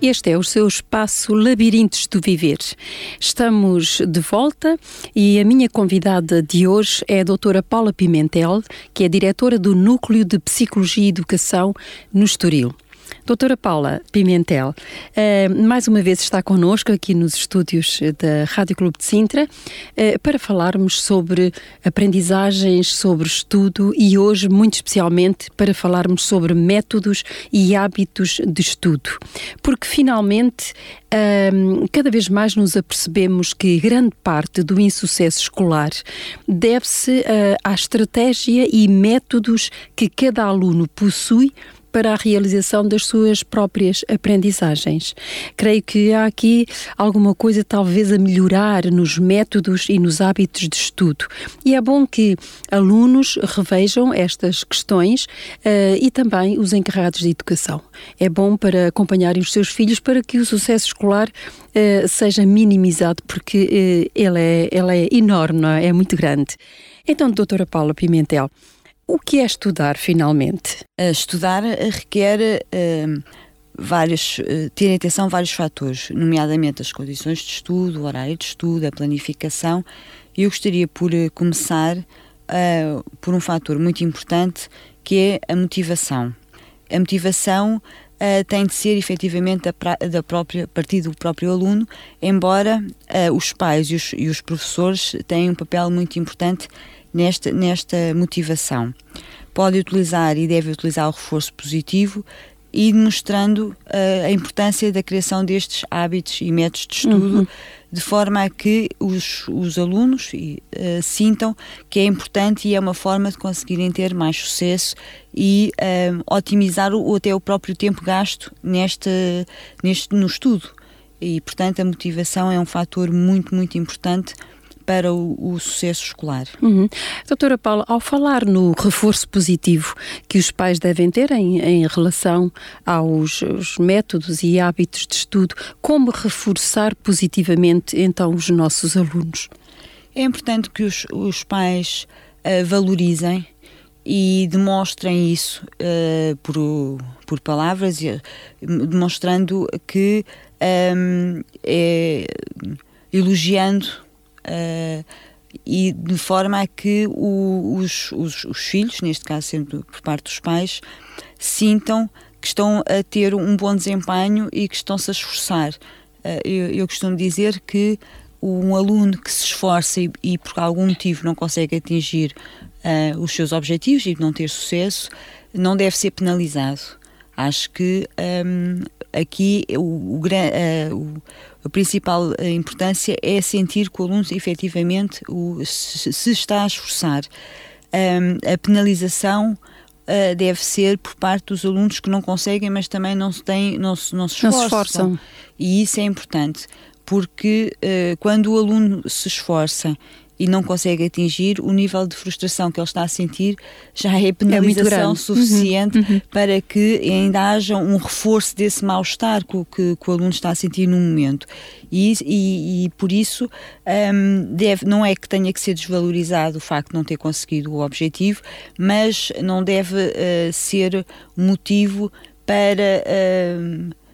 Este é o seu espaço Labirintos do Viver. Estamos de volta e a minha convidada de hoje é a doutora Paula Pimentel, que é diretora do Núcleo de Psicologia e Educação no Estoril. Doutora Paula Pimentel, uh, mais uma vez está connosco aqui nos estúdios da Rádio Clube de Sintra uh, para falarmos sobre aprendizagens, sobre estudo e hoje, muito especialmente, para falarmos sobre métodos e hábitos de estudo. Porque finalmente um, cada vez mais nos apercebemos que grande parte do insucesso escolar deve-se uh, à estratégia e métodos que cada aluno possui para a realização das suas próprias aprendizagens. Creio que há aqui alguma coisa talvez a melhorar nos métodos e nos hábitos de estudo. E é bom que alunos revejam estas questões uh, e também os encarregados de educação. É bom para acompanharem os seus filhos para que o sucesso escolar uh, seja minimizado, porque uh, ele, é, ele é enorme, é? é muito grande. Então, doutora Paula Pimentel, o que é estudar, finalmente? estudar requer uh, vários, uh, ter em atenção vários fatores, nomeadamente as condições de estudo, o horário de estudo, a planificação. E eu gostaria por uh, começar por um fator muito importante que é a motivação. A motivação Uh, tem de ser efetivamente da, da própria, partir do próprio aluno, embora uh, os pais e os, e os, professores tenham um papel muito importante nesta, nesta motivação. Pode utilizar e deve utilizar o reforço positivo e demonstrando uh, a importância da criação destes hábitos e métodos de estudo, uhum. de forma a que os, os alunos uh, sintam que é importante e é uma forma de conseguirem ter mais sucesso e uh, otimizar o, até o próprio tempo gasto neste, neste, no estudo. E, portanto, a motivação é um fator muito, muito importante para o, o sucesso escolar. Uhum. Doutora Paula, ao falar no reforço positivo que os pais devem ter em, em relação aos, aos, métodos e hábitos de estudo, como reforçar positivamente então os nossos alunos? É importante que os, os pais uh, valorizem e demonstrem isso uh, por, por palavras, demonstrando que um, é, elogiando e de forma a que o, os, os, os, filhos, neste caso sendo por parte dos pais, sintam que estão a ter um bom desempenho e que estão-se a esforçar. Uh, eu, eu, costumo dizer que um aluno que se esforça e, e por algum motivo não consegue atingir uh, os seus objetivos e não ter sucesso, não deve ser penalizado. Acho que um, aqui o, o, uh, a principal eh, importância é sentir que o aluno efetivamente o, se, se está a esforçar. Um, a penalização uh, deve ser por parte dos alunos que não conseguem, mas também não se, têm, não se, não se esforçam. Não se esforçam. E isso é importante, porque uh, quando o aluno se esforça e não consegue atingir, o nível de frustração que ele está a sentir já é penalização é suficiente uhum, uhum. para que ainda haja um reforço desse mal-estar que, que, que, o aluno está a sentir no momento. E, e, e por isso um, deve, não é que tenha que ser desvalorizado o facto de não ter conseguido o objetivo, mas não deve uh, ser motivo para. Uh,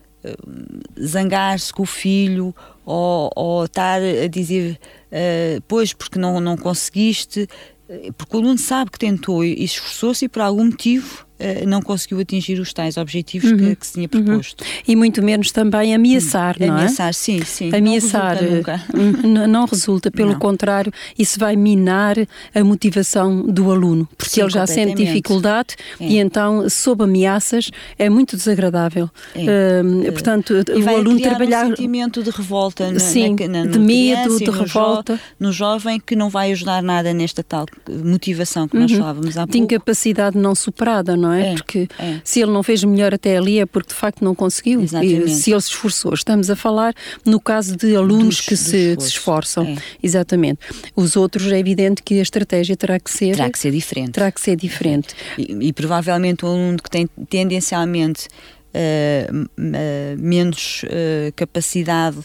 zangar-se com o filho ou, ou estar a dizer uh, pois porque não, não conseguiste, eh, porque o aluno sabe que tentou e esforçou-se e por algum motivo não conseguiu atingir os tais objetivos uhum. que, que, se tinha uhum. proposto. Uhum. E muito menos também ameaçar, hum. não ameaçar, é? Ameaçar, sim, sim. Ameaçar não resulta, não, não resulta pelo não. contrário, isso vai minar a motivação do aluno, porque sim, ele já sente dificuldade é. e então, sob ameaças, é muito desagradável. É. Uh, portanto, e o aluno trabalhar. um sentimento de revolta, na, sim, na, na, de medo, de revolta. Jo, no jovem que não vai ajudar nada nesta tal motivação que nós uhum. falávamos há pouco. De incapacidade não superada, não é? Não é? é porque é. se ele não fez melhor até ali é porque de facto não conseguiu. Exatamente. E, se ele se esforçou. Estamos a falar no caso de alunos dos, que se, se, esforçam. É. Exatamente. Os outros é evidente que a estratégia terá que ser. Terá que ser diferente. Terá que ser diferente. E, e provavelmente um aluno que tem tendencialmente uh, uh, menos uh, capacidade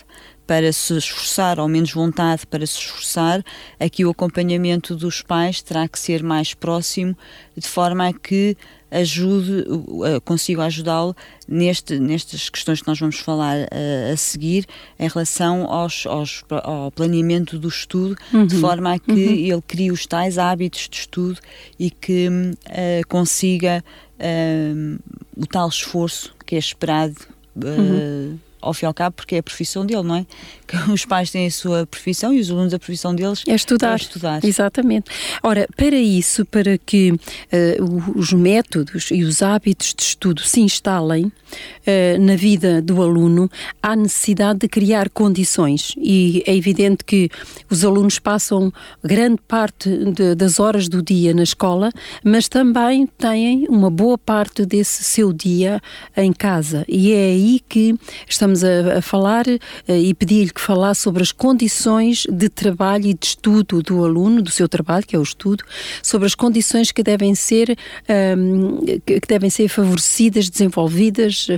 para se esforçar ou menos vontade para se esforçar, aqui o acompanhamento dos pais terá que ser mais próximo, de forma a que ajude, consiga ajudá-lo neste, nestas questões que nós vamos falar a, a seguir em relação aos, aos, ao planeamento do estudo, uhum. de forma a que uhum. ele crie os tais hábitos de estudo e que uh, consiga uh, o tal esforço que é esperado. Uh, uhum ao fim e ao cabo, porque é a profissão dele, não é? Que os pais têm a sua profissão e os alunos a profissão deles é estudar. É estudar. Exatamente. Ora, para isso, para que uh, os métodos e os hábitos de estudo se instalem uh, na vida do aluno, há necessidade de criar condições e é evidente que os alunos passam grande parte de, das horas do dia na escola, mas também têm uma boa parte desse seu dia em casa e é aí que estamos a, a falar uh, e pedir-lhe que falasse sobre as condições de trabalho e de estudo do aluno, do seu trabalho, que é o estudo, sobre as condições que devem ser, um, que devem ser favorecidas, desenvolvidas uh,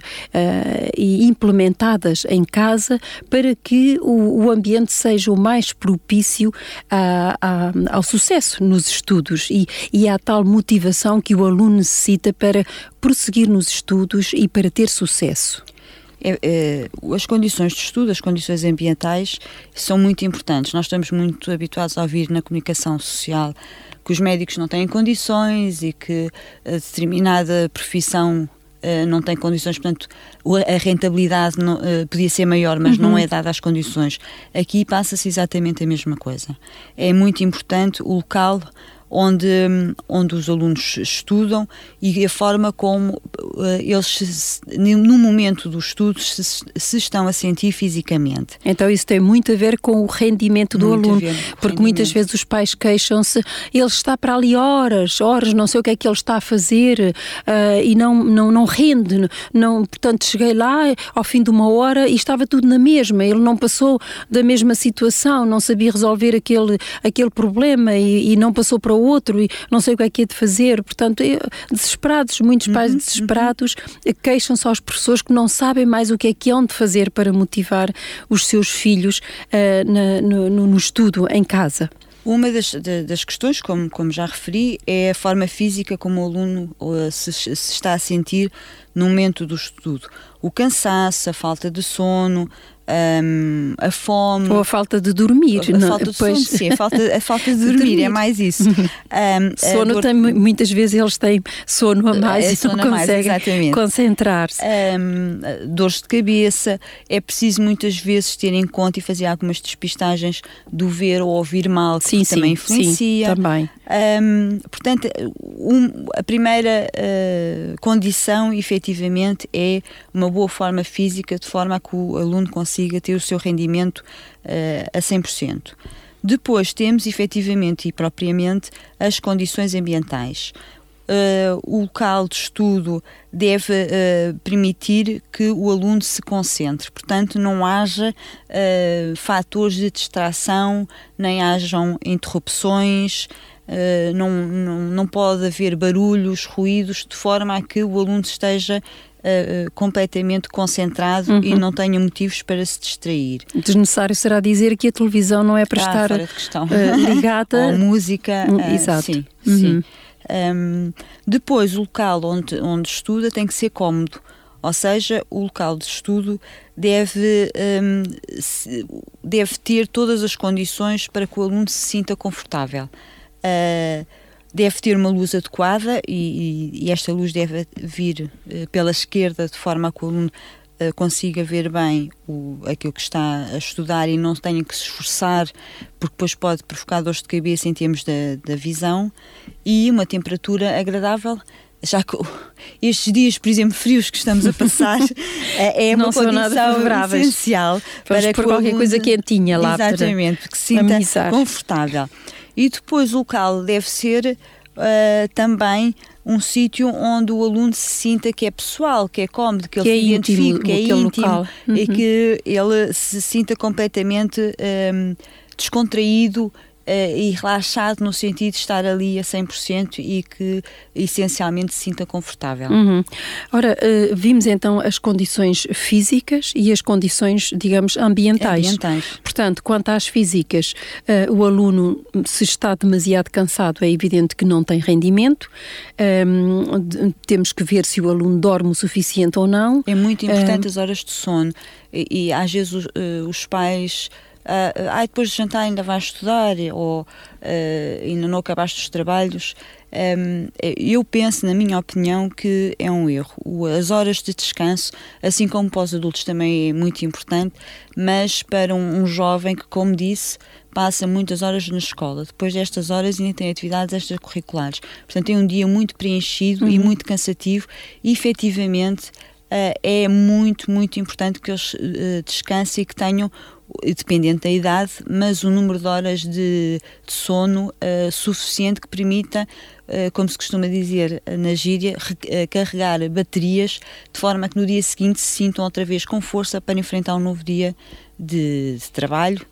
e implementadas em casa para que o, o ambiente seja o mais propício a, a, ao sucesso nos estudos. E, e à tal motivação que o aluno necessita para prosseguir nos estudos e para ter sucesso as condições de estudo, as condições ambientais são muito importantes. Nós estamos muito habituados a ouvir na comunicação social que os médicos não têm condições e que a determinada profissão uh, não tem condições, portanto, a rentabilidade não, uh, podia ser maior, mas uhum. não é dada as condições. Aqui passa-se exatamente a mesma coisa. É muito importante o local onde, onde os alunos estudam e a forma como uh, eles, no momento do estudo, se, se, estão a sentir fisicamente. Então isso tem muito a ver com o rendimento do muito aluno, porque rendimento. muitas vezes os pais queixam-se, ele está para ali horas, horas, não sei o que é que ele está a fazer uh, e não, não, não rende, não, portanto cheguei lá ao fim de uma hora e estava tudo na mesma, ele não passou da mesma situação, não sabia resolver aquele, aquele problema e, e não passou para o outro e não sei o que é que é de fazer. Portanto, eu, desesperados, muitos uhum, pais uhum, desesperados uhum. queixam-se aos professores que não sabem mais o que é que hão de fazer para motivar os seus filhos uh, na, no, no estudo em casa. Uma das, das, questões, como, como já referi, é a forma física como o aluno se, se, está a sentir no momento do estudo. O cansaço, a falta de sono, um, a fome. Ou a falta de dormir. A, a falta de sono, sim, a falta, a falta de dormir, dormir. é mais isso. Um, sono dor... tem, muitas vezes eles têm sono a mais é, e não conseguem concentrar-se. Um, dores de cabeça, é preciso muitas vezes ter em conta e fazer algumas despistagens do ver ou ouvir mal, que sim, também influencia. Sim, também. Portanto, a primeira uh, condição, efetivamente, é uma boa forma física, de forma a que o aluno consiga ter o seu rendimento uh, a 100%. Depois temos, efetivamente e propriamente, as condições ambientais. Uh, o local de estudo deve uh, permitir que o aluno se concentre, portanto, não haja uh, fatores de distração, nem hajam interrupções, não, não, não pode haver barulhos, ruídos, de forma a que o aluno esteja Uh, completamente concentrado uhum. e não tenha motivos para se distrair. Desnecessário será dizer que a televisão não é para ah, estar uh, ligada. Ou música. Uh, Exato. Sim, uhum. sim. Um, depois, o local onde, onde estuda tem que ser cómodo. Ou seja, o local de estudo deve, um, deve ter todas as condições para que o aluno se sinta confortável. Uh, deve ter uma luz adequada e, e, esta luz deve vir uh, pela esquerda de forma a que o aluno uh, consiga ver bem o, aquilo que está a estudar e não tenha que se esforçar porque depois pode provocar dores de cabeça em termos da, da visão e uma temperatura agradável já que estes dias, por exemplo, frios que estamos a passar, é uma condição essencial Vamos para por qualquer coisa quentinha lá exatamente, para, que se sinta confortável. E depois o local deve ser uh, também um sítio onde o aluno se sinta que é pessoal, que é cómodo, que, que ele é se identifique, íntimo, que é íntimo uhum. e que ele se sinta completamente um, descontraído uh, e relaxado no sentido de estar ali a 100% e que essencialmente se sinta confortável. Uhum. Ora, uh, vimos então as condições físicas e as condições, digamos, ambientais. ambientais. Portanto, quanto às físicas, uh, o aluno, se está demasiado cansado, é evidente que não tem rendimento. De, temos que ver se o aluno dorme o suficiente ou não. É muito importante as horas de sono e, e às vezes os, os pais uh, ah, depois de jantar ainda vais estudar ou uh, ainda não acabaste os trabalhos. Um, eu penso, na minha opinião, que é um erro. As horas de descanso, assim como para os adultos, também é muito importante, mas para um, um jovem que, como disse, passa muitas horas na escola. Depois destas horas ainda tem atividades extracurriculares. Portanto, tem um dia muito preenchido uhum. e muito cansativo e, efetivamente, uh, é muito, muito importante que eles uh, descansem e que tenham dependente da idade, mas o número de horas de, de sono uh, suficiente que permita, uh, como se costuma dizer na gíria, carregar baterias de forma que no dia seguinte se sintam outra vez com força para enfrentar um novo dia de, de trabalho,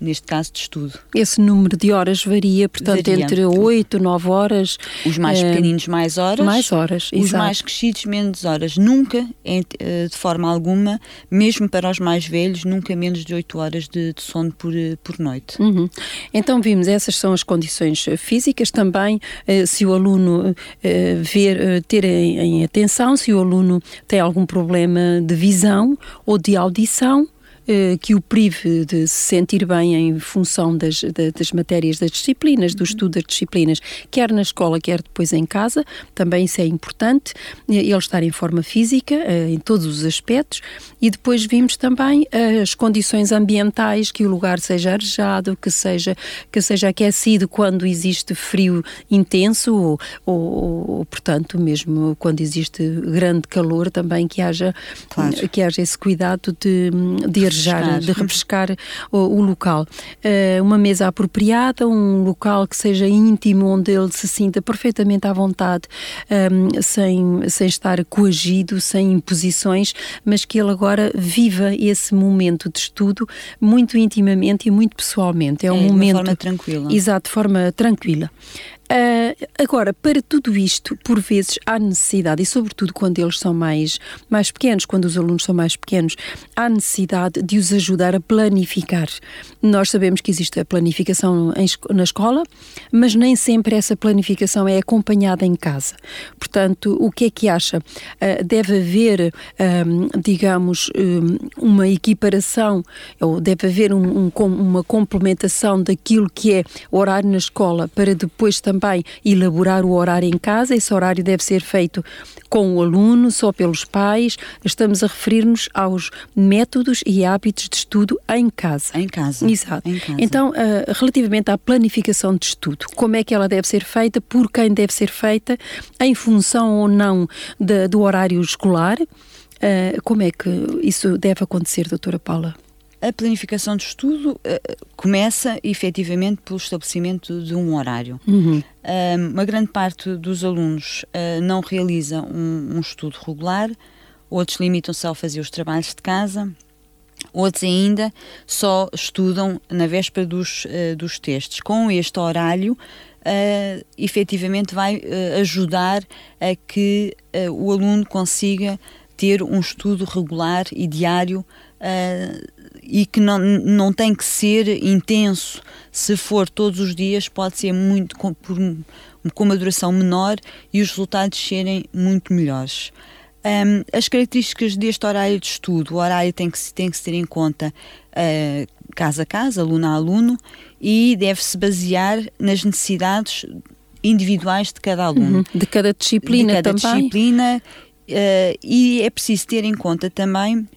neste caso de estudo. Esse número de horas varia, portanto, varia. entre 8, 9 horas. Os mais é, pequeninos, mais horas. Mais horas, Os exato. mais crescidos, menos horas. Nunca, eh, de forma alguma, mesmo para os mais velhos, nunca menos de 8 horas de, de sono por, eh, por noite. Uhum. Então, vimos, essas são as condições físicas. Também, se o aluno ver, ter em, atenção, se o aluno tem algum problema de visão ou de audição, que o prive de se sentir bem em função das, das matérias das disciplinas, do uhum. estudo das disciplinas, quer na escola, quer depois em casa, também isso é importante, eh, ele estar em forma física, eh, em todos os aspectos, e depois vimos também as condições ambientais, que o lugar seja arejado, que seja, que seja aquecido quando existe frio intenso, ou, ou, ou portanto, mesmo quando existe grande calor, também que haja, claro. que haja esse cuidado de, de refrescar, de refrescar o, o local. Uh, uma mesa apropriada, um local que seja íntimo, onde ele se sinta perfeitamente à vontade, um, ehm, sem, sem estar coagido, sem imposições, mas que ele agora viva esse momento de estudo muito intimamente e muito pessoalmente. É um é, momento. De forma tranquila. Exato, de forma tranquila. Uh, agora, para tudo isto, por vezes há necessidade, e sobretudo quando eles são mais, mais pequenos, quando os alunos são mais pequenos, há necessidade de os ajudar a planificar. Nós sabemos que existe a planificação em, na escola, mas nem sempre essa planificação é acompanhada em casa. Portanto, o que é que acha? Uh, deve haver, um, digamos, um, uma equiparação, ou deve haver um, um, uma complementação daquilo que é horário na escola para depois também também elaborar o horário em casa. Esse horário deve ser feito com o aluno, só pelos pais. Estamos a referir-nos aos métodos e hábitos de estudo em casa. Em casa. Exato. Em casa. Então, uh, relativamente à planificação de estudo, como é que ela deve ser feita, por quem deve ser feita, em função ou não de, do horário escolar, uh, como é que isso deve acontecer, doutora Paula? A planificação de estudo uh, começa efetivamente pelo estabelecimento de um horário. Uhum. Uh, uma grande parte dos alunos uh, não realiza um, um, estudo regular, outros limitam-se a fazer os trabalhos de casa, outros ainda só estudam na véspera dos, dos testes. Com este horário, uh, efetivamente vai ajudar a que o aluno consiga ter um estudo regular e diário uh, e que não, não tem que ser intenso. Se for todos os dias, pode ser muito com, por, com uma duração menor e os resultados serem muito melhores. Um, as características deste horário de estudo, o horário tem que, tem que se ter em conta uh, casa a casa, aluno a aluno, e deve-se basear nas necessidades individuais de cada aluno. Uhum. De cada disciplina de cada também. disciplina, uh, e é preciso ter em conta também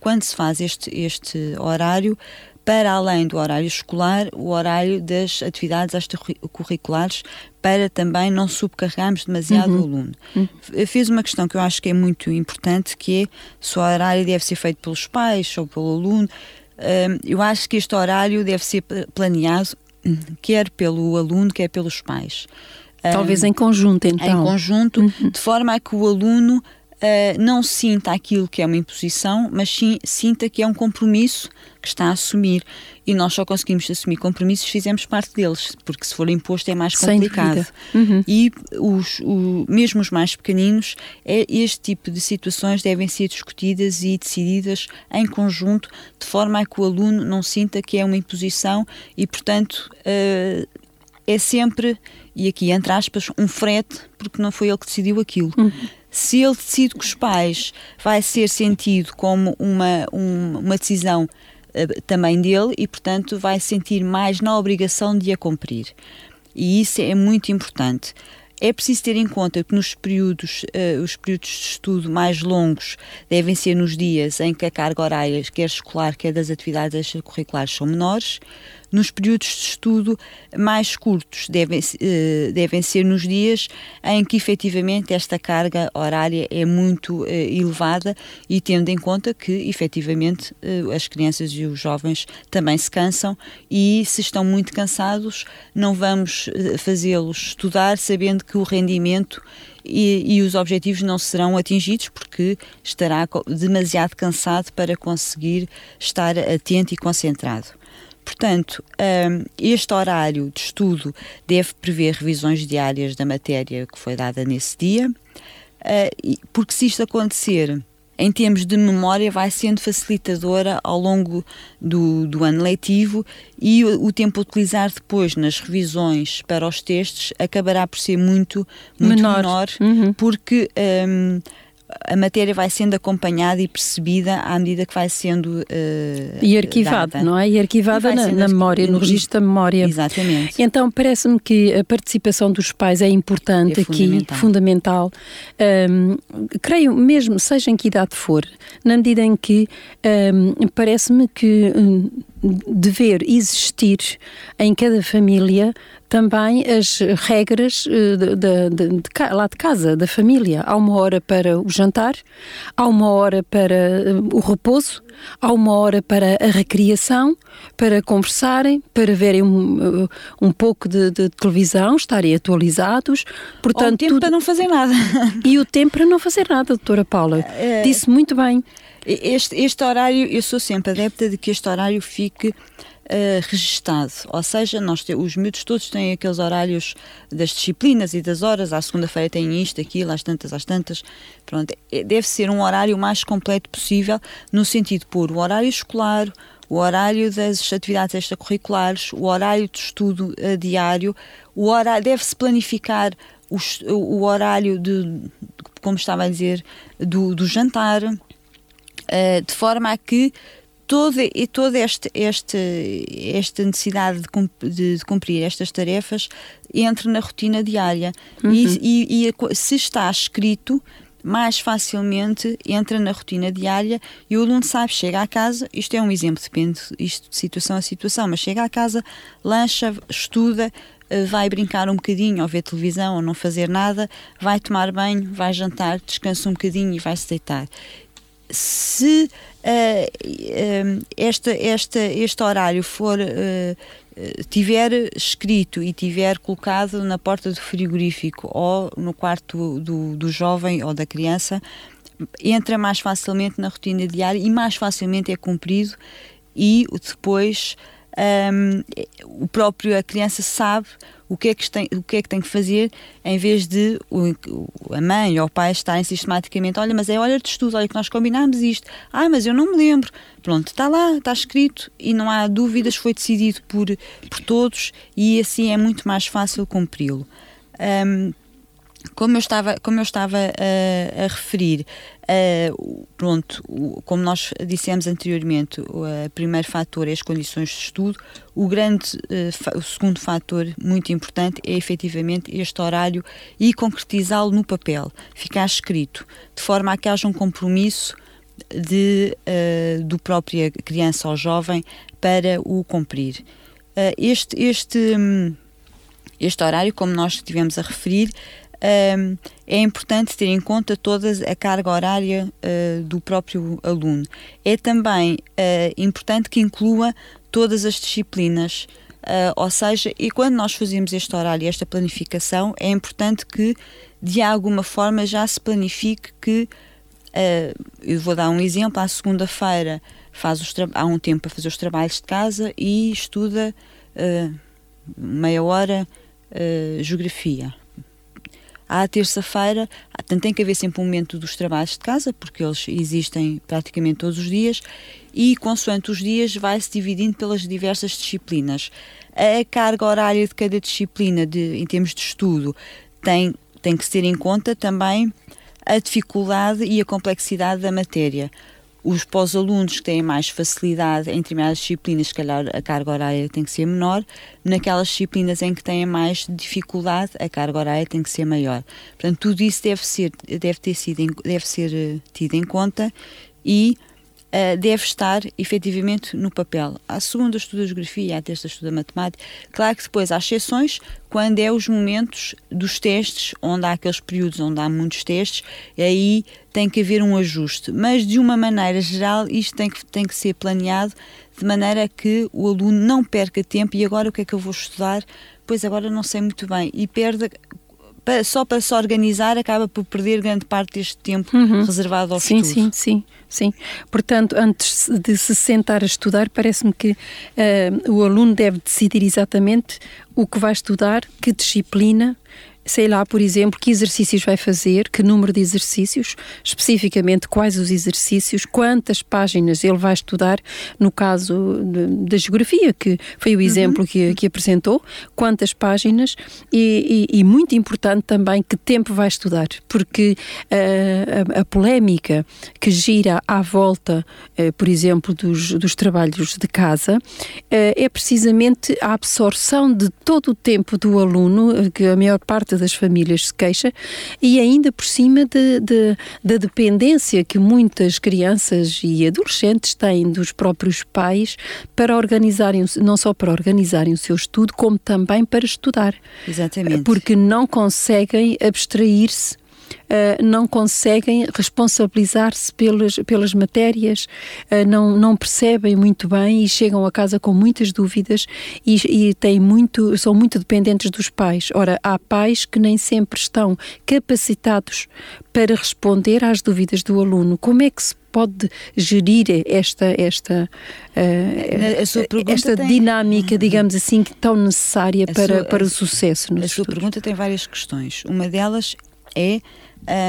quando se faz este, este horário, para além do horário escolar, o horário das atividades extracurriculares, para também não subcarregarmos demasiado uhum. o aluno. Uhum. Fiz uma questão que eu acho que é muito importante, que é se o horário deve ser feito pelos pais ou pelo aluno. Hum, eu acho que este horário deve ser planeado quer pelo aluno, quer pelos pais. Talvez em conjunto, então. Em conjunto, uhum. de forma a que o aluno uh, não sinta aquilo que é uma imposição, mas sim, sinta que é um compromisso que está a assumir. E nós só conseguimos assumir compromissos se fizermos parte deles, porque se for imposto é mais complicado. Uhum. E os, o, mesmo os mais pequeninos, é, este tipo de situações devem ser discutidas e decididas em conjunto, de forma a que o aluno não sinta que é uma imposição e, portanto, uh, é sempre, e aqui entre aspas, um frete, porque não foi ele que decidiu aquilo. Uhum se ele decide que os pais vai ser sentido como uma, um, uma decisão uh, também dele e, portanto, vai sentir mais na obrigação de a cumprir. E isso é muito importante. É preciso ter em conta que nos períodos, uh, os períodos de estudo mais longos devem ser nos dias em que a carga horária, quer escolar, quer das atividades extracurriculares, são menores nos períodos de estudo mais curtos, devem, eh, devem ser nos dias em que efetivamente esta carga horária é muito eh, elevada e tendo em conta que efetivamente eh, as crianças e os jovens também se cansam e se estão muito cansados não vamos fazê-los estudar sabendo que o rendimento e, e, os objetivos não serão atingidos porque estará demasiado cansado para conseguir estar atento e concentrado. Portanto, este horário de estudo deve prever revisões diárias da matéria que foi dada nesse dia, uh, porque se isto acontecer em termos de memória, vai sendo facilitadora ao longo do, do ano letivo e o, o, tempo a utilizar depois nas revisões para os testes acabará por ser muito, muito menor, menor uhum. porque. Um, a matéria vai sendo acompanhada e percebida à medida que vai sendo uh, e arquivada, não é? E arquivada e na, na, memória, no registro da memória. Exatamente. Então parece-me que a participação dos pais é importante é aqui, fundamental. Um, creio mesmo, seja em que idade for, na medida em que um, parece-me que um, dever existir em cada família também as regras eh, de, de, de, lá de casa, da família. Há uma hora para o jantar, há uma hora para eh, o repouso, há uma hora para a recriação, para conversarem, para verem um, eh, um pouco de, televisão, estarem atualizados. Portanto, Ou o tempo tudo... para não fazer nada. E o tempo para não fazer nada, doutora Paula. É... Disse muito bem. Este, este horário, eu sou sempre adepta de que este horário fique uh, registado, ou seja, nós te, os miúdos todos têm aqueles horários das disciplinas e das horas, à segunda-feira têm isto, aquilo, às tantas, às tantas, pronto, é, deve ser um horário mais completo possível, no sentido pôr o horário escolar, o horário das atividades extracurriculares, o horário de estudo uh, diário, o horário, deve-se planificar o, o horário de, como estava a dizer, do, do jantar, uh, de forma a que toda, e toda este, este, esta necessidade de, de, de, cumprir estas tarefas entre na rotina diária. Uhum. E, e, e, se está escrito, mais facilmente entra na rotina diária e o aluno sabe, chega à casa, isto é um exemplo, depende isto de situação a situação, mas chega à casa, lancha, estuda, eh, vai brincar um bocadinho, ou ver televisão, ou não fazer nada, vai tomar banho, vai jantar, descansa um bocadinho e vai se deitar se uh, esta, esta, este horário for uh, tiver escrito e tiver colocado na porta do frigorífico ou no quarto do, do jovem ou da criança, entra mais facilmente na rotina diária e mais facilmente é cumprido e depois um, o próprio a criança sabe o que é que tem, o que é que tem que fazer em vez de o, a mãe ou o pai estarem sistematicamente, olha, mas é hora de estudo, olha que nós combinámos isto, ah, mas eu não me lembro. Pronto, está lá, está escrito e não há dúvidas, foi decidido por, por todos e assim é muito mais fácil cumpri-lo. Um, como eu estava, como eu estava uh, a referir, uh, pronto, como nós dissemos anteriormente, o uh, primeiro fator é as condições de estudo. O grande, o segundo fator muito importante é efetivamente este horário e concretizá-lo no papel, ficar escrito, de forma a que haja um compromisso de, do própria criança ou jovem para o cumprir. este, este, hum, este horário, como nós estivemos a referir, um, é importante ter em conta toda a carga horária uh, do próprio aluno. É também uh, importante que inclua todas as disciplinas Uh, ou seja, e quando nós fazemos este horário, esta planificação, é importante que de alguma forma já se planifique que eu vou dar um exemplo, à segunda-feira faz os há um tempo para fazer os trabalhos de casa e estuda meia hora geografia. À terça-feira, tem que haver sempre um momento dos trabalhos de casa, porque eles existem praticamente todos os dias, e consoante os dias vai-se dividindo pelas diversas disciplinas. A carga horária de cada disciplina, de, em termos de estudo, tem, tem que ter em conta também a dificuldade e a complexidade da matéria. Os pós-alunos que têm mais facilidade em determinadas disciplinas, se calhar a carga horária tem que ser menor, naquelas disciplinas em que têm mais dificuldade, a carga horária tem que ser maior. Portanto, tudo isso deve ser, deve ter sido, deve ser eh, tido em conta e uh, deve estar efetivamente no papel. À segunda estuda geografia, à terça estuda matemática. Claro que depois há exceções quando é os momentos dos testes, onde há aqueles períodos onde há muitos testes, e aí tem que haver um ajuste. Mas de uma maneira geral, isto tem que, tem que ser planeado de maneira que o aluno não perca tempo e agora o que é que eu vou estudar? Pois agora não sei muito bem. E perde só para se organizar, acaba por perder grande parte deste tempo uhum. reservado ao sim, estudo. Sim, sim, sim. Portanto, antes de se sentar a estudar, parece-me que uh, o aluno deve decidir exatamente o que vai estudar, que disciplina, sei lá, por exemplo, que exercícios vai fazer, que número de exercícios, especificamente quais os exercícios, quantas páginas ele vai estudar, no caso da geografia, que foi o exemplo uhum. que, que, apresentou, quantas páginas e, e, e, muito importante também que tempo vai estudar, porque uh, a, a, polémica que gira à volta, uh, por exemplo, dos, dos trabalhos de casa, uh, é precisamente a absorção de todo o tempo do aluno, que a maior parte das famílias se queixa, e ainda por cima de, de, da dependência que muitas crianças e adolescentes têm dos próprios pais para organizarem, não só para organizarem o seu estudo, como também para estudar. Exatamente. Porque não conseguem abstrair-se uh, não conseguem responsabilizar-se pelas, pelas matérias, uh, não, não percebem muito bem e chegam a casa com muitas dúvidas e, e têm muito, são muito dependentes dos pais. Ora, há pais que nem sempre estão capacitados para responder às dúvidas do aluno. Como é que se pode gerir esta esta uh, esta tem... dinâmica, digamos assim, tão necessária a para, sua, para o sucesso? a sua pergunta tem várias questões. Uma delas é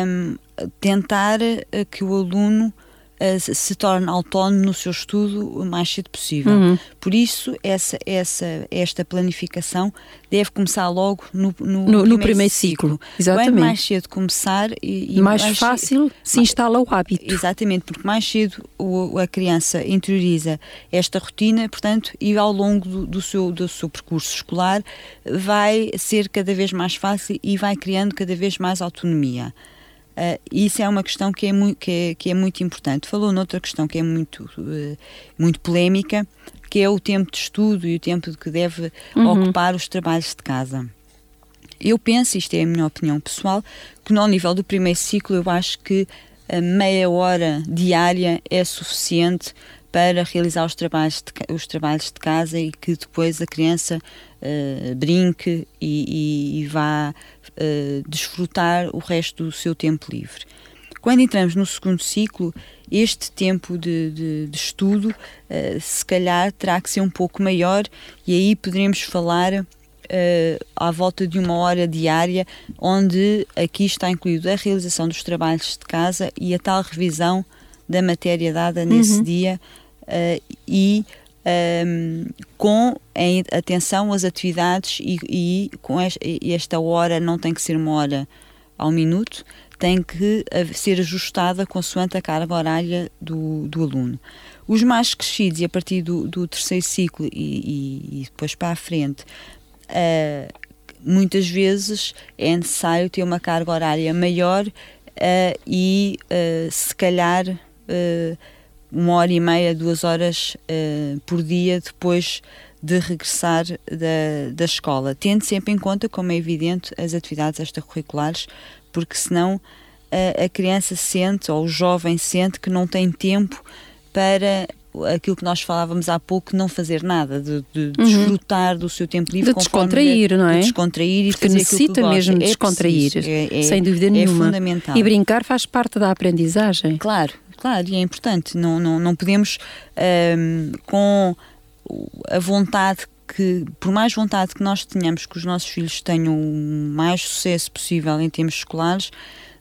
um, tentar eh, que o aluno uh, se torne autónomo no seu estudo o mais cedo possível. Uhum. Por isso, essa, essa, esta planificação deve começar logo no, no, no, primeiro, no primeiro ciclo. ciclo. Exatamente. Quanto mais cedo começar e, e mais, mais, fácil se instala o hábito. Exatamente, porque mais cedo o, a criança interioriza esta rotina, portanto, e ao longo do, do, seu, do seu percurso escolar vai ser cada vez mais fácil e vai criando cada vez mais autonomia. Uh, isso é uma questão que é, muito, que, é, que é muito importante. Falou noutra questão que é muito, uh, muito polémica, que é o tempo de estudo e o tempo que deve uhum. ocupar os trabalhos de casa. Eu penso, isto é a minha opinião pessoal, que no nível do primeiro ciclo eu acho que a meia hora diária é suficiente para realizar os trabalhos de, os trabalhos de casa e que depois a criança uh, brinque e, e, e vá uh, desfrutar o resto do seu tempo livre. Quando entramos no segundo ciclo, este tempo de, de, de estudo, uh, se calhar, terá que ser um pouco maior e aí poderemos falar à volta de uma hora diária, onde aqui está incluído a realização dos trabalhos de casa e a tal revisão da matéria dada nesse uhum. dia uh, e um, com em atenção às atividades e, e com esta, esta hora não tem que ser uma hora ao minuto, tem que ser ajustada consoante a carga horária do, do aluno. Os mais crescidos, e a partir do, do terceiro ciclo e, e, e, depois para a frente, uh, muitas vezes é necessário ter uma carga horária maior uh, e, uh, se calhar, uma hora e meia, duas horas uh, por dia depois de regressar da, da escola, tendo sempre em conta, como é evidente, as atividades extracurriculares, porque senão uh, a criança sente, ou o jovem sente, que não tem tempo para aquilo que nós falávamos há pouco, não fazer nada, de, de uhum. desfrutar do seu tempo livre. De descontrair, não é? De descontrair e Porque fazer necessita mesmo é descontrair, é, é, sem dúvida é nenhuma. É fundamental. E brincar faz parte da aprendizagem. Claro, claro, e é importante. Não, não, não podemos, um, com a vontade que, por mais vontade que nós tenhamos que os nossos filhos tenham o mais sucesso possível em termos escolares,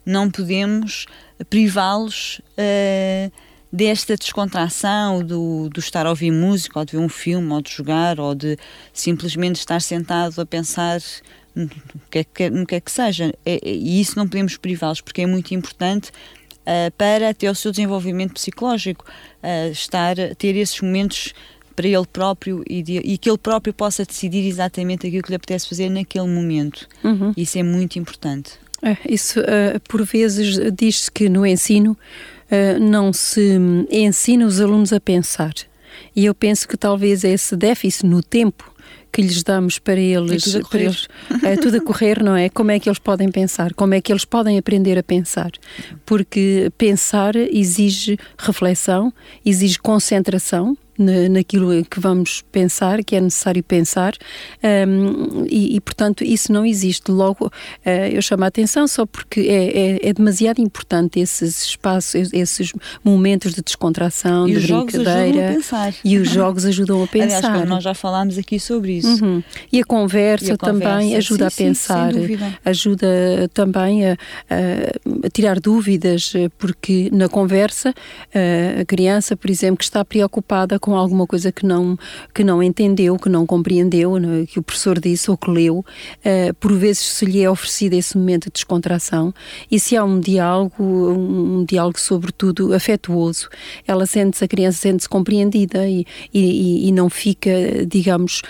não podemos privá-los uh, desta descontração do, do estar a ouvir música, ou de ver um filme, ou de jogar, ou de simplesmente estar sentado a pensar no que é que, no que, é que seja. É, é, e isso não podemos privá-los, porque é muito importante uh, para até o seu desenvolvimento psicológico, uh, estar, ter esses momentos para ele próprio e, de, e, que ele próprio possa decidir exatamente aquilo que lhe apetece fazer naquele momento. Uhum. Isso é muito importante. É, isso, uh, por vezes, diz-se que no ensino uh, não se ensina os alunos a pensar. E eu penso que talvez esse déficit no tempo que lhes damos para eles, tudo para eles é tudo a correr, não é? Como é que eles podem pensar? Como é que eles podem aprender a pensar? Porque pensar exige reflexão, exige concentração, naquilo que vamos pensar, que é necessário pensar, um, e, e, portanto isso não existe. Logo, uh, eu chamo a atenção só porque é, é, é, demasiado importante esses espaços, esses momentos de descontração, e de brincadeira. E os jogos ajudam a pensar. Aliás, nós já falámos aqui sobre isso. Uhum. E, a conversa, e a também conversa, ajuda sim, a pensar, sim, ajuda também a, a, a, tirar dúvidas, porque na conversa a criança, por exemplo, que está preocupada com com alguma coisa que não, que não entendeu, que não compreendeu, é? que o professor disse ou que leu, uh, por vezes se lhe é oferecido esse momento de descontração e se há um diálogo, um, diálogo sobretudo afetuoso, ela sente-se, a criança sente-se compreendida e, e, e, não fica, digamos,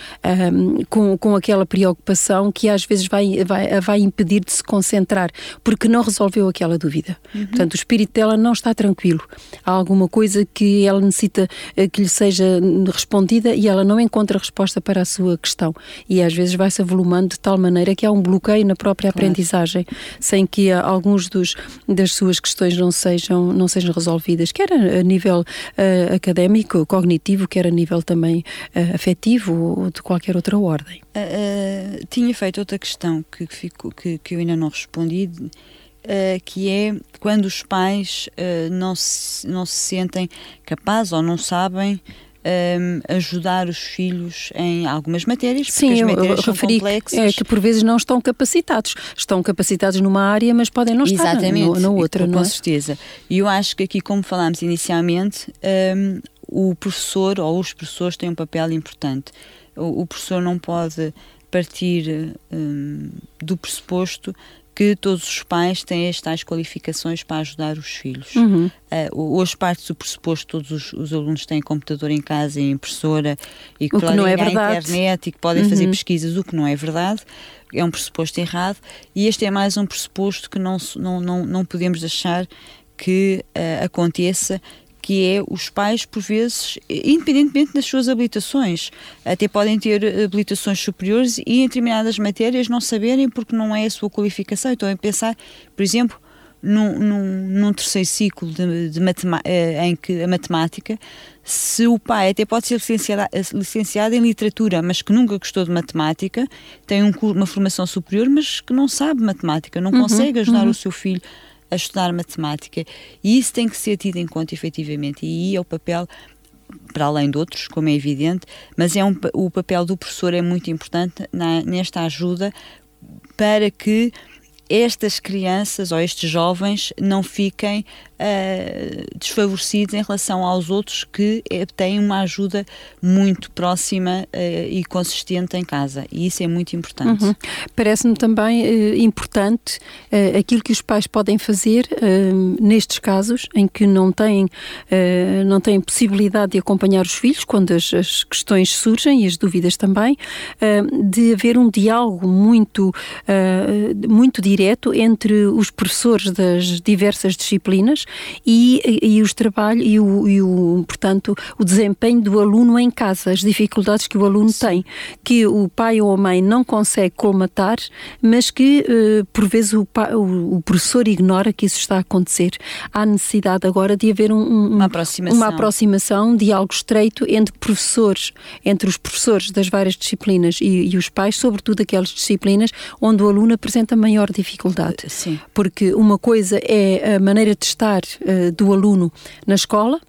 um, com, com aquela preocupação que às vezes vai, vai, vai impedir de se concentrar, porque não resolveu aquela dúvida. Uhum. Portanto, o espírito dela não está tranquilo. Há alguma coisa que ela necessita eh, que lhe seja respondida e ela não encontra resposta para a sua questão. E às vezes vai-se avolumando de tal maneira que há um bloqueio na própria claro. aprendizagem, sem que alguns dos, das suas questões não sejam, não sejam resolvidas, quer a, nível uh, académico, cognitivo, quer a nível também uh, afetivo ou de qualquer outra ordem. Uh, tinha feito outra questão que, fico, que, que eu ainda não respondi Uh, que é quando os pais uh, não, se, não se sentem capazes ou não sabem um, eh, ajudar os filhos em algumas matérias, porque Sim, as matérias eu, são complexas. É que por vezes não estão capacitados. Estão capacitados numa área, mas podem não estar Exatamente, na, na outra, com, não é? Com certeza. E eu acho que aqui, como falámos inicialmente, um, o professor ou os professores têm um papel importante. O, o professor não pode partir um, do pressuposto que todos os pais têm as tais qualificações para ajudar os filhos. Uhum. Uh, hoje parte do pressuposto que todos os, os, alunos têm computador em casa e impressora e que o podem que não é verdade. internet e que podem uhum. fazer pesquisas, o que não é verdade. É um pressuposto errado e este é mais um pressuposto que não, não, não, não podemos deixar que uh, aconteça que é os pais, por vezes, independentemente das suas habilitações, até podem ter habilitações superiores e em determinadas matérias não saberem porque não é a sua qualificação. Então, é pensar, por exemplo, num, num, num terceiro ciclo de, de eh, em que a matemática, se o pai até pode ser licenciado, licenciado em literatura, mas que nunca gostou de matemática, tem um, uma formação superior, mas que não sabe matemática, não uhum, consegue ajudar uhum. o seu filho a estudar matemática. E isso tem que ser tido em conta, efetivamente. E aí é o papel para além de outros, como é evidente, mas é um, o papel do professor é muito importante na, nesta ajuda para que estas crianças ou estes jovens não fiquem uh, desfavorecidos em relação aos outros que eh, têm uma ajuda muito próxima uh, e consistente em casa. E isso é muito importante. Uhum. Parece-me também uh, importante aquilo que os pais podem fazer nestes casos em que não têm, não têm possibilidade de acompanhar os filhos quando as, as questões surgem e as dúvidas também, de haver um diálogo muito, muito direto entre os professores das diversas disciplinas e, e os trabalhos e o, e o, portanto, o desempenho do aluno em casa, as dificuldades que o aluno tem, que o pai ou a mãe não consegue colmatar, mas que uh, por vezes o, o, o, professor ignora que isso está a acontecer. Há necessidade agora de haver um, um, uma, aproximação. uma aproximação, um diálogo estreito entre professores, entre os professores das várias disciplinas e, e os pais, sobretudo aquelas disciplinas onde o aluno apresenta maior dificuldade. Sim. Porque uma coisa é a maneira de estar do aluno na escola,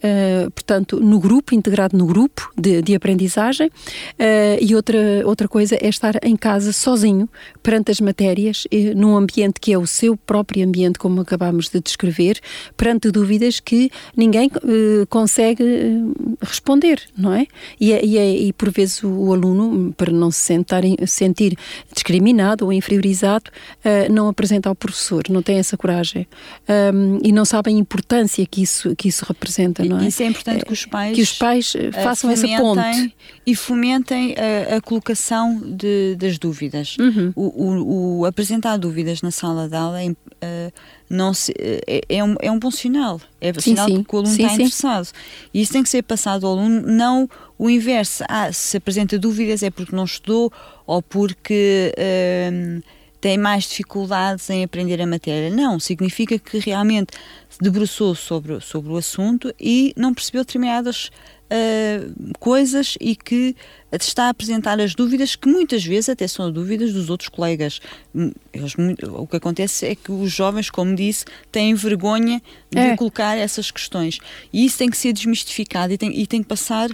uh, portanto, no grupo, integrado no grupo de, de aprendizagem, uh, e outra, outra coisa é estar em casa sozinho, perante as matérias, uh, num ambiente que é o seu próprio ambiente, como acabámos de descrever, perante dúvidas que ninguém consegue responder, não é? E, é, e, é, e, por vezes o, o, aluno, para não se sentar, sentir discriminado ou inferiorizado, não apresenta ao professor, não tem essa coragem. Um, e não sabe a importância que isso, que isso representa não é? Isso é importante que os pais, que os pais eh, façam essa ponte. E fomentem a, a colocação de, das dúvidas. Uhum. O, o, o, apresentar dúvidas na sala de aula é, não se, é, é, um, é um bom sinal. É um sinal sim. que o aluno sim, está sim. interessado. E isso tem que ser passado ao aluno, não o inverso. Ah, se apresenta dúvidas é porque não estudou ou porque. Tem mais dificuldades em aprender a matéria. Não, significa que realmente debruçou sobre, sobre o assunto e não percebeu determinadas uh, coisas e que está a apresentar as dúvidas que muitas vezes até são dúvidas dos outros colegas. Hum, eles, o que acontece é que os jovens, como disse, têm vergonha de é. colocar essas questões. E isso tem que ser desmistificado e tem, e tem que passar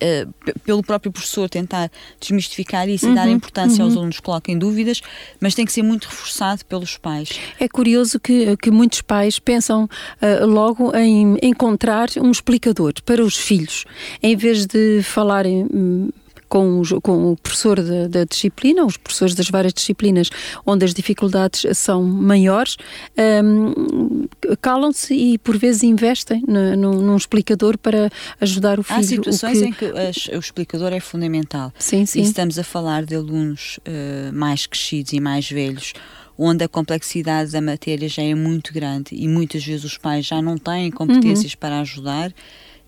é, pelo próprio professor tentar desmistificar isso uhum, e dar importância uhum. aos alunos que coloquem dúvidas, mas tem que ser muito reforçado pelos pais. É curioso que, que muitos pais pensam uh, logo em encontrar um explicador para os filhos, em vez de falarem. Hum, com, os, com o professor da, da, disciplina, os professores das várias disciplinas onde as dificuldades são maiores, um, calam-se e por vezes investem no, no, num explicador para ajudar o filho. Há situações que... em que as, o explicador é fundamental. Sim, sim. E estamos a falar de alunos uh, mais crescidos e mais velhos, onde a complexidade da matéria já é muito grande e muitas vezes os pais já não têm competências uhum. para ajudar,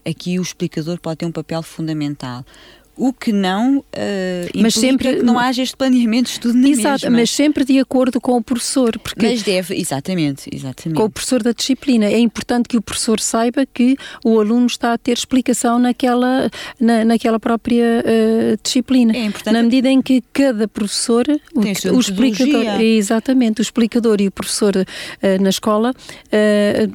aqui o explicador pode ter um papel fundamental. O que não uh, mas sempre que não haja este planeamento de estudo na Exato, mesma. mas sempre de acordo com o professor. Porque mas deve, exatamente, exatamente. Com o professor da disciplina. É importante que o professor saiba que o aluno está a ter explicação naquela, na, naquela própria uh, disciplina. É importante. Na medida em que cada professor, o, o explicador, exatamente, o explicador e o professor uh, na escola,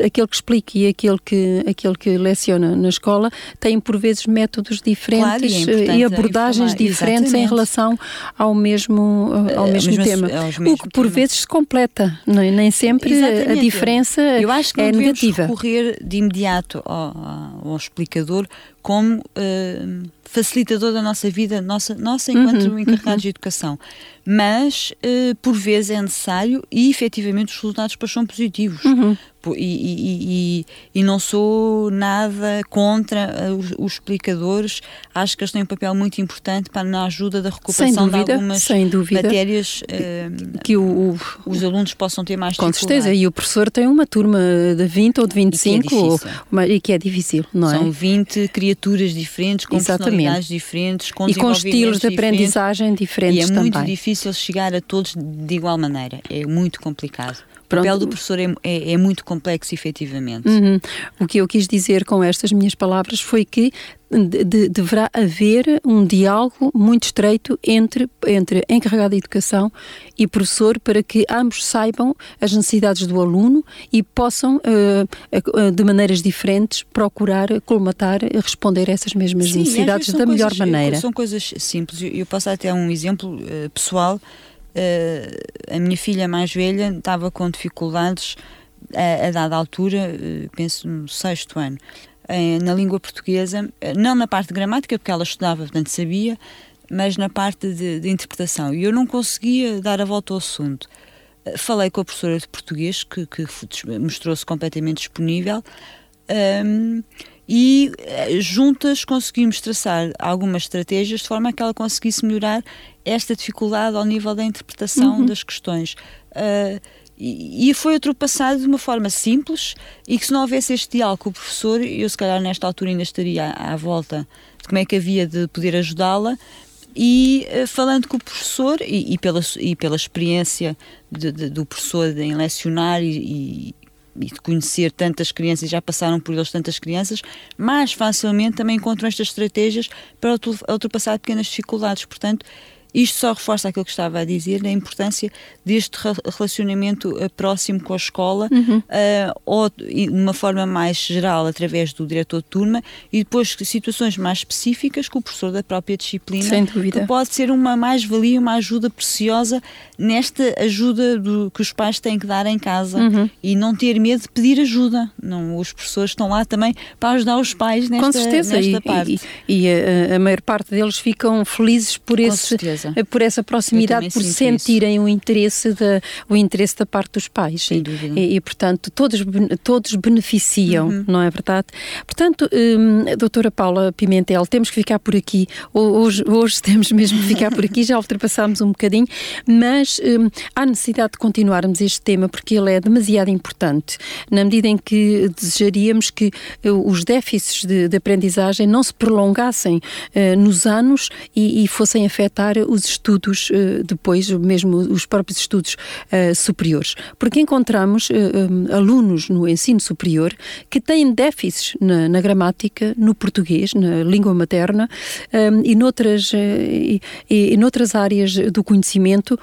aquele que explica e aquele que, aquele que leciona na escola, têm por vezes métodos diferentes. Claro, e é e abordagens diferentes exatamente. em relação ao mesmo, ao uh, mesmo tema. o que por tema. vezes se completa, não, é? nem sempre exatamente. a diferença Eu acho que é negativa. recorrer de imediato ao, ao explicador como uh, facilitador da nossa vida, nossa, nossa enquanto uhum, encarregados uhum. de educação. Mas, uh, por vezes, é necessário e, efetivamente, os resultados depois são positivos. Uhum. E, e, e, e, não sou nada contra os, os, explicadores, acho que eles têm um papel muito importante para na ajuda da recuperação dúvida, de algumas matérias uh, que o, o, os alunos possam ter mais Com certeza, e o professor tem uma turma de 20 ou de 25 e que é difícil, ou, que é difícil não é? São 20 criaturas diferentes, com Exatamente. personalidades diferentes, com E com estilos de aprendizagem diferentes E é também. muito difícil chegar a todos de igual maneira, é muito complicado. Pronto. O papel do professor é, é, é muito complexo, efetivamente. Uhum. O que eu quis dizer com estas minhas palavras foi que de, de, deverá haver um diálogo muito estreito entre, entre encarregado de educação e professor para que ambos saibam as necessidades do aluno e possam, uh, de maneiras diferentes, procurar colmatar, responder a essas mesmas Sim, necessidades da melhor maneira. São coisas simples. Eu posso dar até um exemplo uh, pessoal. Uh, a minha filha mais velha estava com dificuldades a, a dada altura, uh, penso no sexto ano, uh, na língua portuguesa, não na parte de gramática, porque ela estudava, portanto sabia, mas na parte de, de interpretação. E eu não conseguia dar a volta ao assunto. Falei com a professora de português, que, que mostrou-se completamente disponível, um, e juntas conseguimos traçar algumas estratégias de forma a que ela conseguisse melhorar esta dificuldade ao nível da interpretação uhum. das questões. Uh, e, foi ultrapassado de uma forma simples e que se não houvesse este diálogo com o professor, eu se calhar nesta altura ainda estaria à, à volta de como é que havia de poder ajudá-la, e uh, falando com o professor e, e, pela, e pela experiência de, de, do professor em lecionar e, e, de conhecer tantas crianças, já passaram por eles tantas crianças, mais facilmente também encontram estas estratégias para ultrapassar pequenas dificuldades. Portanto, isto só reforça aquilo que estava a dizer, a importância deste relacionamento eh, próximo com a escola, uhum. uh, ou de uma forma mais geral, através do diretor de turma, e depois situações mais específicas com o professor da própria disciplina, Sem dúvida. que pode ser uma mais-valia, uma ajuda preciosa nesta ajuda do, que os pais têm que dar em casa uhum. e não ter medo de pedir ajuda. Não, os professores estão lá também para ajudar os pais nesta, com certeza. nesta e, parte. E, e a, a, maior parte deles ficam felizes por com esse certeza eh, por essa proximidade, por sentirem isso. o interesse, da, o interesse da parte dos pais. Sem dúvida. E, e portanto, todos, todos beneficiam, uhum. não é verdade? Portanto, hum, doutora Paula Pimentel, temos que ficar por aqui. Hoje, hoje temos mesmo que ficar por aqui, já ultrapassámos um bocadinho, mas hum, há necessidade de continuarmos este tema porque ele é demasiado importante, na medida em que desejaríamos que uh, os déficits de, de, aprendizagem não se prolongassem uh, nos anos e, e fossem afetar os estudos uh, depois, mesmo os próprios estudos uh, superiores. Porque encontramos um, alunos no ensino superior que têm déficits na, na gramática, no português, na língua materna e, noutras, e, e noutras áreas do conhecimento,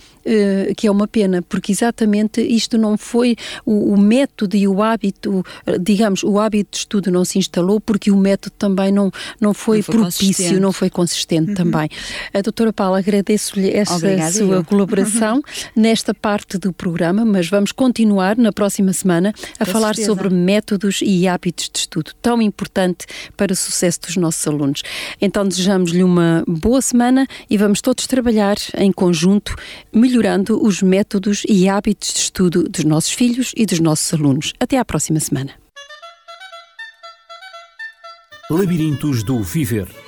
que é uma pena, porque exatamente isto não foi o, o método e o hábito, digamos, o hábito de estudo não se instalou porque o método também não, não foi, não foi propício, não foi consistente uhum. também. A doutora Paula agradeço-lhe esta Obrigada, sua eu. colaboração nesta parte do programa, mas vamos continuar na próxima semana a Com falar certeza. sobre métodos e hábitos de estudo, tão importante para o sucesso dos nossos alunos. Então desejamos-lhe uma boa semana e vamos todos trabalhar em conjunto, melhorando os métodos e hábitos de estudo dos nossos filhos e dos nossos alunos. Até à próxima semana. Labirintos do Viver